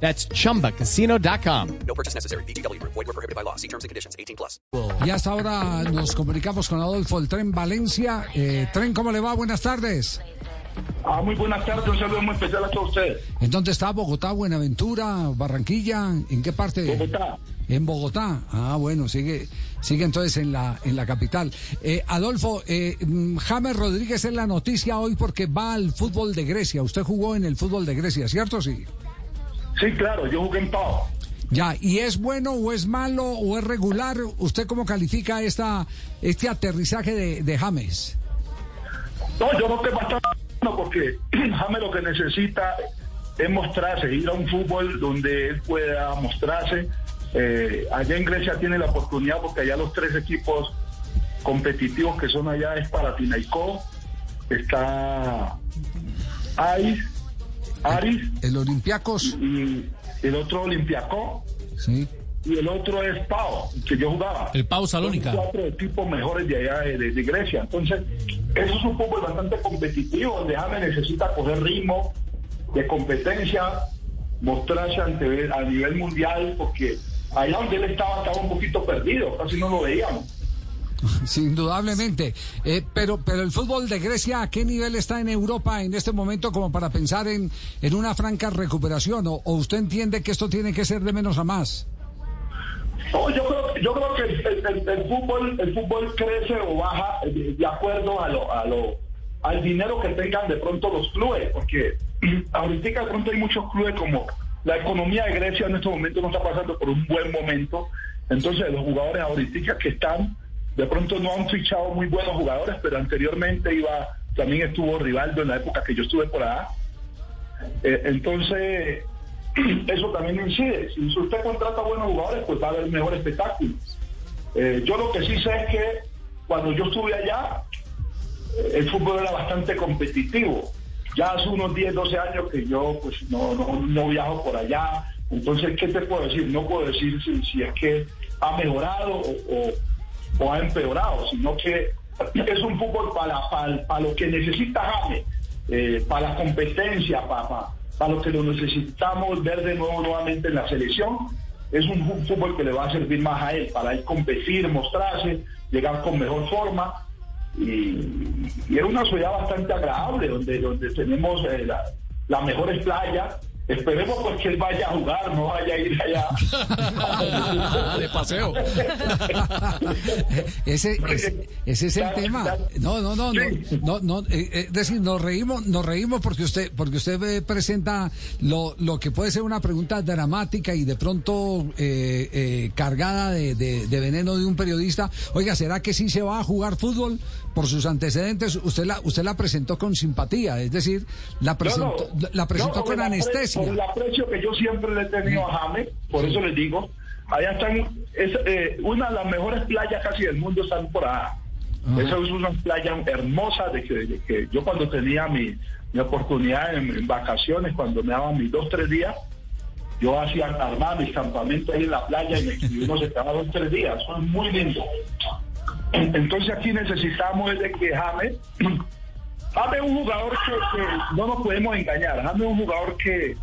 That's chumbacasino.com. No purchase necessary. BGW. Void were prohibited by law. See terms and conditions. 18 plus. Y hasta ahora nos comunicamos con Adolfo, el tren Valencia. Eh, tren, ¿cómo le va? Buenas tardes. Ah, muy buenas tardes, un saludo muy especial a todos ustedes. ¿En dónde está? ¿Bogotá, Buenaventura, Barranquilla? ¿En qué parte? Bogotá. En Bogotá. Ah, bueno, sigue, sigue entonces en la, en la capital. Eh, Adolfo, eh, mm, James Rodríguez es la noticia hoy porque va al fútbol de Grecia. Usted jugó en el fútbol de Grecia, ¿cierto? Sí. Sí, claro, yo jugué en Pau. Ya, ¿y es bueno o es malo o es regular? ¿Usted cómo califica esta, este aterrizaje de, de James? No, yo no que va a estar bueno porque James lo que necesita es mostrarse, ir a un fútbol donde él pueda mostrarse. Eh, allá en Grecia tiene la oportunidad porque allá los tres equipos competitivos que son allá es Panathinaikos, está Aris, Aris El Olympiacos, y el otro Olympiacos sí. y el otro es Pau, que yo jugaba. El Pau Salónica. Son cuatro equipos mejores de allá de, de- de Grecia. Entonces, eso es un fútbol bastante competitivo, donde James necesita coger ritmo de competencia, mostrarse ante, a nivel mundial, porque allá donde él estaba estaba un poquito perdido, casi no lo veíamos. Indudablemente. Eh, pero, pero el fútbol de Grecia, ¿a qué nivel está en Europa en este momento como para pensar en, en una franca recuperación? ¿O, o usted entiende que esto tiene que ser de menos a más? No, yo creo, yo creo que el, fútbol, el fútbol crece o baja de, de acuerdo a lo, a lo, al dinero que tengan de pronto los clubes, porque ahorita de pronto hay muchos clubes como la economía de Grecia en este momento no está pasando por un buen momento, entonces los jugadores ahorita que están, de pronto no han fichado muy buenos jugadores, pero anteriormente iba, también estuvo Rivaldo en la época que yo estuve por allá. Eh, entonces, eso también incide. Si usted contrata buenos jugadores, pues va a haber mejor espectáculo. Eh, yo lo que sí sé es que cuando yo estuve allá, eh, el fútbol era bastante competitivo. Ya hace unos 10, 12 años que yo pues no, no, no viajo por allá. Entonces, ¿qué te puedo decir? No puedo decir si, es que ha mejorado o- o ha empeorado, sino que es un fútbol para, para, para lo que necesita James, eh, para la competencia, para, para, para lo que lo necesitamos ver de nuevo nuevamente en la selección. Es un fútbol que le va a servir más a él, para él competir, mostrarse, llegar con mejor forma. Y, y es una ciudad bastante agradable, donde, donde tenemos eh, la- las mejores playas. Esperemos pues que él vaya a jugar, no vaya a ir allá. de paseo. ese, ese, ese es el tema. No, no, no, no, no, no, eh, eh, es decir, nos reímos, nos reímos porque usted, porque usted eh, presenta lo, lo que puede ser una pregunta dramática y de pronto eh, eh, cargada de, de- de veneno de un periodista. Oiga, ¿será que sí se va a jugar fútbol por sus antecedentes? Usted la, usted la presentó con simpatía, es decir, la presentó, No, no. la presentó No, con anestesia. Por el aprecio que yo siempre le he tenido a James, por eso les digo, allá están, es, eh, una de las mejores playas casi del mundo están por allá. Esa es una playa hermosa de que, de que yo cuando tenía mi, mi oportunidad en, en vacaciones, cuando me daban mis dos, tres días, yo hacía armar mis campamentos ahí en la playa y, me- y uno se quedaba dos, tres días. Eso es muy lindo. Entonces aquí necesitamos es de que James James es un jugador que, no nos podemos engañar. James es un jugador que,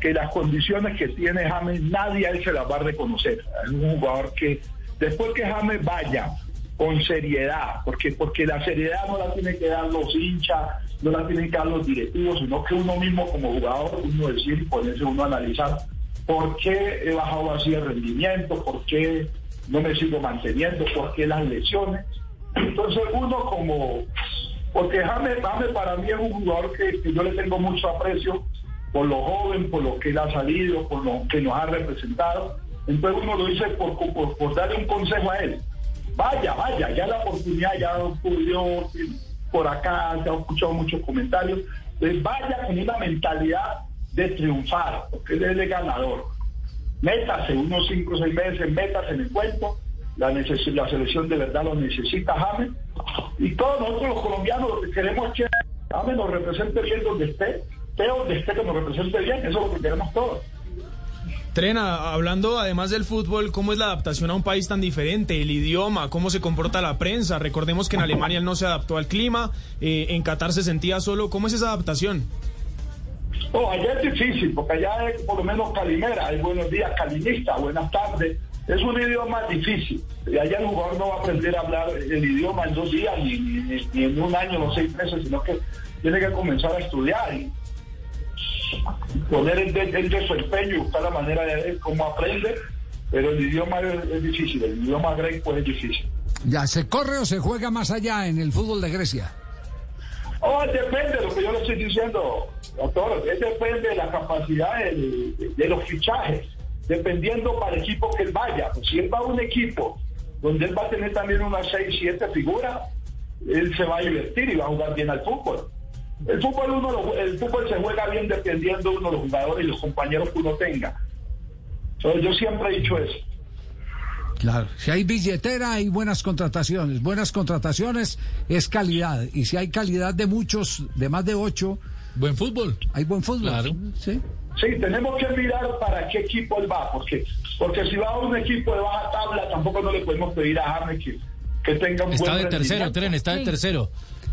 que las condiciones que tiene James nadie a él se las va a reconocer. Es un jugador que después que James vaya con seriedad, porque, porque la seriedad no la tienen que dar los hinchas, no la tienen que dar los directivos, sino que uno mismo como jugador, uno decir ponerse uno a analizar por qué he bajado así el rendimiento, por qué no me sigo manteniendo, por qué las lesiones. Entonces uno como porque James, James para mí es un jugador que, yo le tengo mucho aprecio por lo joven, por lo que él ha salido, por lo que nos ha representado. Entonces uno lo dice por, por, darle un consejo a él. Vaya, vaya, ya la oportunidad ya pudo por acá, se han escuchado muchos comentarios. Entonces vaya con una mentalidad de triunfar, porque él es el ganador. Métase unos cinco o seis meses, métase en el cuento la, neces- la selección de verdad lo necesita James. Y todos nosotros los colombianos lo que queremos que James nos represente bien donde esté, esté donde esté que nos represente bien, eso es lo que queremos todos. Trena, hablando además del fútbol, ¿cómo es la adaptación a un país tan diferente? El idioma, cómo se comporta la prensa. Recordemos que en Alemania él no se adaptó al clima, eh, en Qatar se sentía solo. ¿Cómo es esa adaptación? Oh, allá es difícil, porque allá es por lo menos calimera, hay buenos días, calinista, buenas tardes. Es un idioma difícil. Y allá el jugador no va a aprender a hablar el idioma en dos días, ni, en un año, o seis meses, sino que tiene que comenzar a estudiar y poner el el su empeño buscar la manera de ver cómo aprende. Pero el idioma es, es difícil, el idioma greco es difícil. Ya, ¿se corre o se juega más allá en el fútbol de Grecia? Oh, depende de lo que yo le estoy diciendo, doctor. Depende de la capacidad de, los fichajes, dependiendo para el equipo que él vaya. Pues si él va a un equipo donde él va a tener también unas 6, 7 figuras, él se va a divertir y va a jugar bien al fútbol. El fútbol, uno el fútbol se juega bien dependiendo uno de los jugadores y los compañeros que uno tenga. Yo siempre he dicho eso. Claro. Si hay billetera, hay buenas contrataciones. Buenas contrataciones es calidad. Y si hay calidad de muchos, de más de ocho, Buen fútbol. hay buen fútbol. Claro. Sí. Sí, tenemos que mirar para qué equipo él va, porque porque si va a un equipo de baja tabla, tampoco no le podemos pedir a James que, que tenga un Está buen de tercero. Tren, está de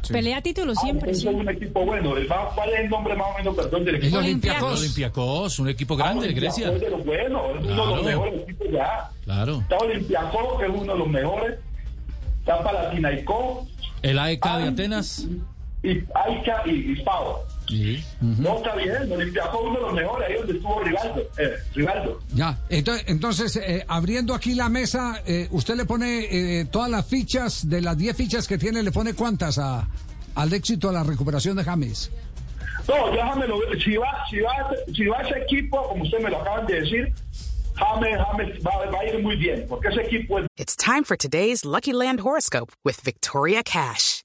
Sí. Pelea títulos Ah, siempre, es sí. un equipo bueno. El va- ¿Cuál es el nombre más o menos, perdón, del El equipo? Olympiacos. Olympiacos, un equipo grande de Grecia. Es de los buenos, es uno de Claro. los mejores equipos ya. Claro. Está Olympiacos, que es uno de los mejores. Está Palatinaico El AEK de Ah. Atenas. y Aica y, y Pau. Sí. No está bien, Olympiacos es uno de los mejores, ahí donde estuvo Rivaldo. Eh, Rivaldo. Ya. Entonces, entonces eh, abriendo aquí la mesa, eh, usted le pone eh, todas las fichas, de las 10 fichas que tiene, le pone cuántas a, al éxito, a la recuperación de James. No, déjamelo ver. Si va, si va, si va ese equipo, como usted me lo acaban de decir, James, James va, va a ir muy bien, porque ese equipo es It's time for today's Lucky Land horoscope with Victoria Cash.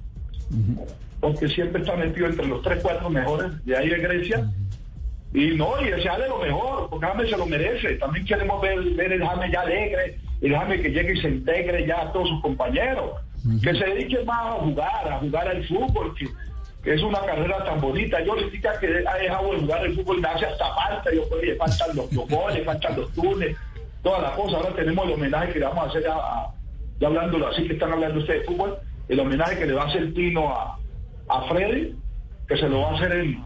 porque siempre está metido entre los 3, 4 mejores de ahí de Grecia. Y no, y desearle lo mejor, porque James se lo merece. También queremos ver, ver el James ya alegre, el James que llegue y se integre ya a todos sus compañeros. Que se dedique más a jugar, a jugar al fútbol, que, que es una carrera tan bonita. Yo le digo que ha dejado de jugar el fútbol, me hace hasta falta. Yo, oye, faltan los, los goles, faltan los túneles, todas las cosas. Ahora tenemos el homenaje que le vamos a hacer a, a- ya hablándolo así que están hablando ustedes de fútbol, el homenaje que le va a hacer Tino a, a Freddy, que se lo va a hacer en,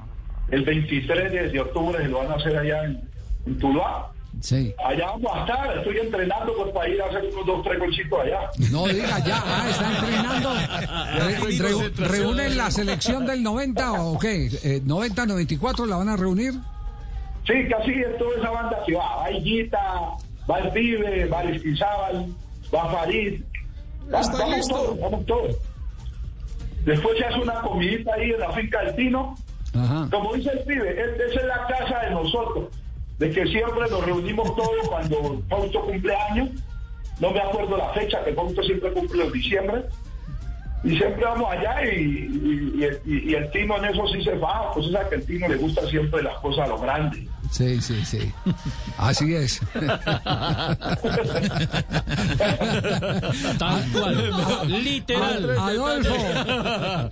el 23 de, de octubre, se lo van a hacer allá en, en Tuluá. Sí. Allá vamos a estar, estoy entrenando pues, para ir a hacer unos dos, tres golcitos allá. No diga ya, ah, está entrenando. Re- re- ¿Reúnen la selección del 90 o qué? Eh, ¿90, 94 la van a reunir? Sí, casi es toda esa banda que va. Va Higuita, va el Pibe, va Aristizábal, va Farid. Va- vamos todos, vamos todos. Después se hace una comidita ahí en la finca del Tino. Ajá. Como dice el pibe, es- esa es la casa de nosotros, de que siempre nos reunimos todos cuando Fausto cumple años. No me acuerdo la fecha, que Fausto siempre cumple en diciembre. Y siempre vamos allá y, y- y el, y- y el Tino en eso sí se va, pues es que el Tino le gusta siempre las cosas a lo grande. Sí, sí, sí. Así es. Tal cual. Literal. Adolfo,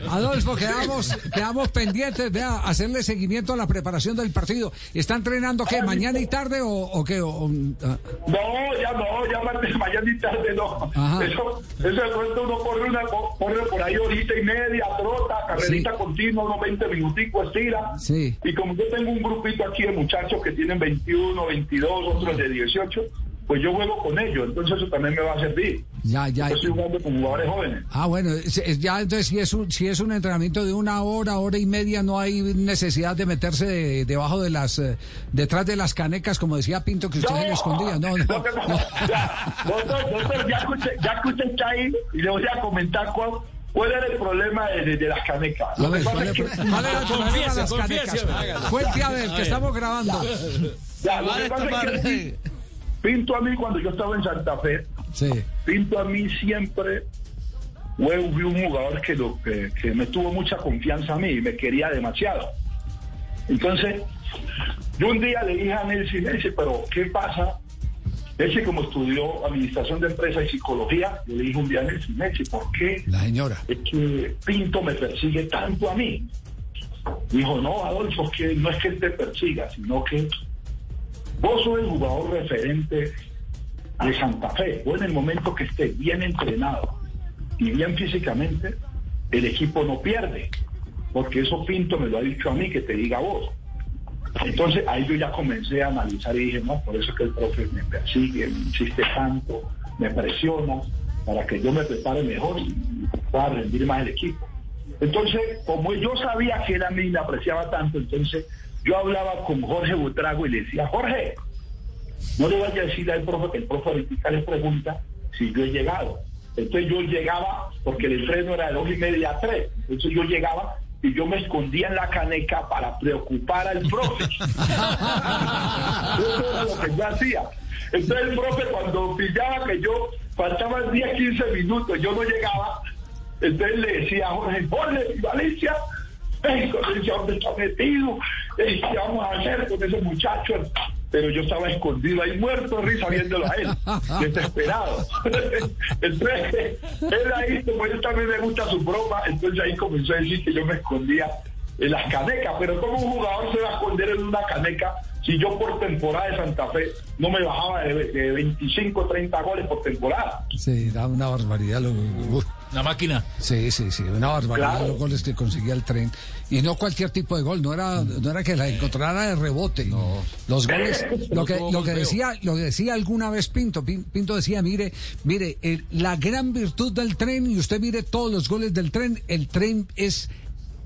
Adolfo, quedamos, quedamos pendientes de hacerle seguimiento a la preparación del partido. ¿Está entrenando qué? ¿Mañana y tarde o, o qué? O- o- ah, No, ya no, ya más de mañana y tarde no. Ajá. Eso, eso de pronto uno corre, una, corre por ahí horita y media, trota, carrerita Sí. continua, unos 20 minuticos, estira. Sí. Y como yo tengo un grupito aquí de muchachos que tienen 21, 22, otros de 18, pues yo juego con ellos, entonces eso también me va a servir. Ya, ya. Yo estoy jugando con jugadores jóvenes. Ah, bueno, ya entonces si es un si es un entrenamiento de una hora, hora y media, no hay necesidad de meterse de- debajo de las eh, detrás de las canecas, como decía Pinto que usted se escondía. No, no. Lo pasa- no. ya, doctor, doctor, ya ahí, y le voy a comentar cuál, cuál era el problema de, de- de las canecas. A ver, ¿cuál es que- el problema de las confiese, canecas? Cuente a ver, que estamos grabando. ya, lo que pasa es que Pinto a mí cuando yo estaba en Santa Fe, Sí. Pinto a mí siempre fue un jugador que, lo, que, que me tuvo mucha confianza a mí y me quería demasiado. Entonces, yo un día le dije a Nelson, Nelson, pero ¿qué pasa? Nelson como estudió administración de empresas y psicología, yo le dije un día a Nelson, Nelson, ¿por qué La señora. es que Pinto me persigue tanto a mí? Dijo, no, Adolfo, que no es que él te persiga, sino que vos sos el jugador referente de Santa Fe. Vos en el momento que esté bien entrenado y bien físicamente, el equipo no pierde. Porque eso Pinto me lo ha dicho a mí, que te diga vos. Entonces ahí yo ya comencé a analizar y dije, no, por eso es que el profe me persigue, me insiste tanto, me presiona para que yo me prepare mejor y pueda rendir más el equipo. Entonces, como yo sabía que él a mí me apreciaba tanto, entonces yo hablaba con Jorge Butrago y le decía, Jorge, no le vaya a decir al profe que el profe ahorita le pregunta si yo he llegado. Entonces yo llegaba, porque el entreno era de dos y media a tres, entonces yo llegaba y yo me escondía en la caneca para preocupar al profe. Eso era lo que yo hacía. Entonces el profe cuando pillaba que yo faltaban 10, 15 minutos, yo no llegaba, entonces le decía a Jorge, Jorge, Valencia, ¿dónde está metido? ¿Qué vamos a hacer con ese muchacho? Pero yo estaba escondido ahí, muerto de risa viéndolo a él, desesperado. entonces, él ahí, como él también me gusta su broma, entonces ahí comenzó a decir que yo me escondía en las canecas. Pero ¿cómo un jugador se va a esconder en una caneca si yo por temporada de Santa Fe no me bajaba de, de 25, 30 goles por temporada? Sí, da una barbaridad. Lo, uf. La máquina. Sí, sí, sí, una barbaridad Claro. los goles que conseguía el tren. Y no cualquier tipo de gol, no era, no era que la encontrara de rebote. Los goles, lo que, lo que decía, lo que decía alguna vez Pinto, Pin- Pinto decía, mire, mire, el- la gran virtud del tren, y usted mire todos los goles del tren, el tren es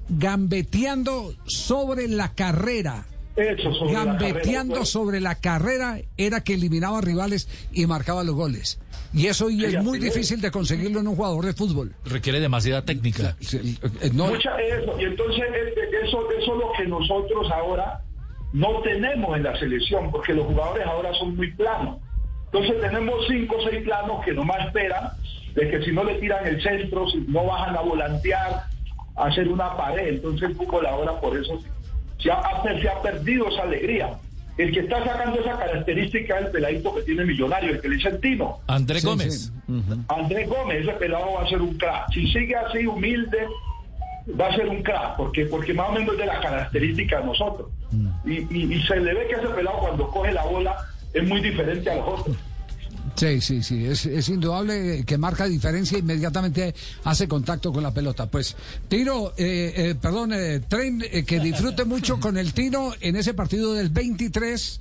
gambeteando sobre la carrera. Eso sobre gambeteando pues. sobre la carrera era que eliminaba rivales y marcaba los goles. Y eso y Sí, es muy difícil de conseguirlo en un jugador de fútbol. Requiere demasiada técnica. Sí, eh, no- Mucha eso. Y entonces este, eso, eso es lo que nosotros ahora no tenemos en la selección, porque los jugadores ahora son muy planos. Entonces tenemos cinco o seis planos que nomás esperan de que si no le tiran el centro, si no bajan a volantear, a hacer una pared. Entonces el fútbol ahora por eso se ha, ha- se ha perdido esa alegría. El que está sacando esa característica es el peladito que tiene millonario, el que le dice el Tino. Andrés Sí, Gómez. sí. Andrés Gómez, ese pelado va a ser un crack. Si sigue así humilde, va a ser un crack, porque, porque más o menos es de las características de nosotros. Y, y- y se le ve que ese pelado cuando coge la bola es muy diferente a los otros. Sí, sí, sí, es, es indudable que marca diferencia, inmediatamente hace contacto con la pelota. Pues, Tiro, eh, eh, perdón, eh, Tren, eh, que disfrute mucho con el Tino en ese partido del 23.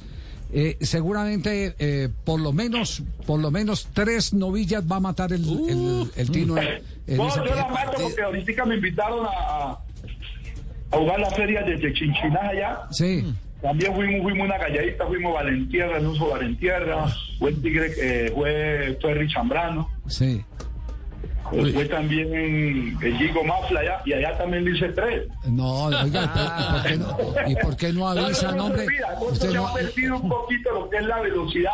eh, seguramente eh, por lo menos por lo menos tres novillas va a matar el, el, el Tino en, en No, ese yo la mato porque ahorita me invitaron a, a- a jugar la feria desde Chinchiná allá. Sí, También fuimos, fuimos una calladita, fuimos Valentierra, Nuso Valentierra, fue el Tigre, eh, fue Ferry Chambrano. sí. Fue también el Gigo Mafla allá, y allá también le hice tres. No, oiga, ¿y por qué no, ¿y por qué no avisa, no, no, hombre? no, Usted se no- ha perdido un poquito lo que es la velocidad,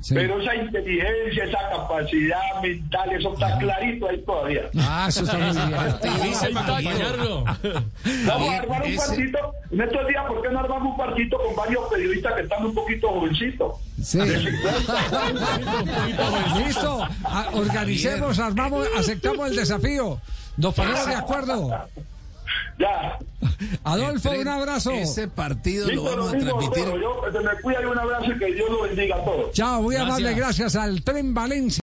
Sí. pero esa inteligencia, esa capacidad mental, eso está clarito ahí todavía. Ah, eso está muy bien. Vamos a armar un partito, en estos días, ¿por qué no armamos un partito con varios periodistas que están un poquito jovencitos? Sí. De 50. Listo, Ah, organicemos, armamos, aceptamos el desafío. Nos ponemos de acuerdo. Ya. Adolfo, un abrazo. Ese partido lo vamos a mismo, transmitir. yo, se me cuida y un abrazo y que Dios lo bendiga a todos. Chao, muy amable, Gracias. gracias al Tren Valencia.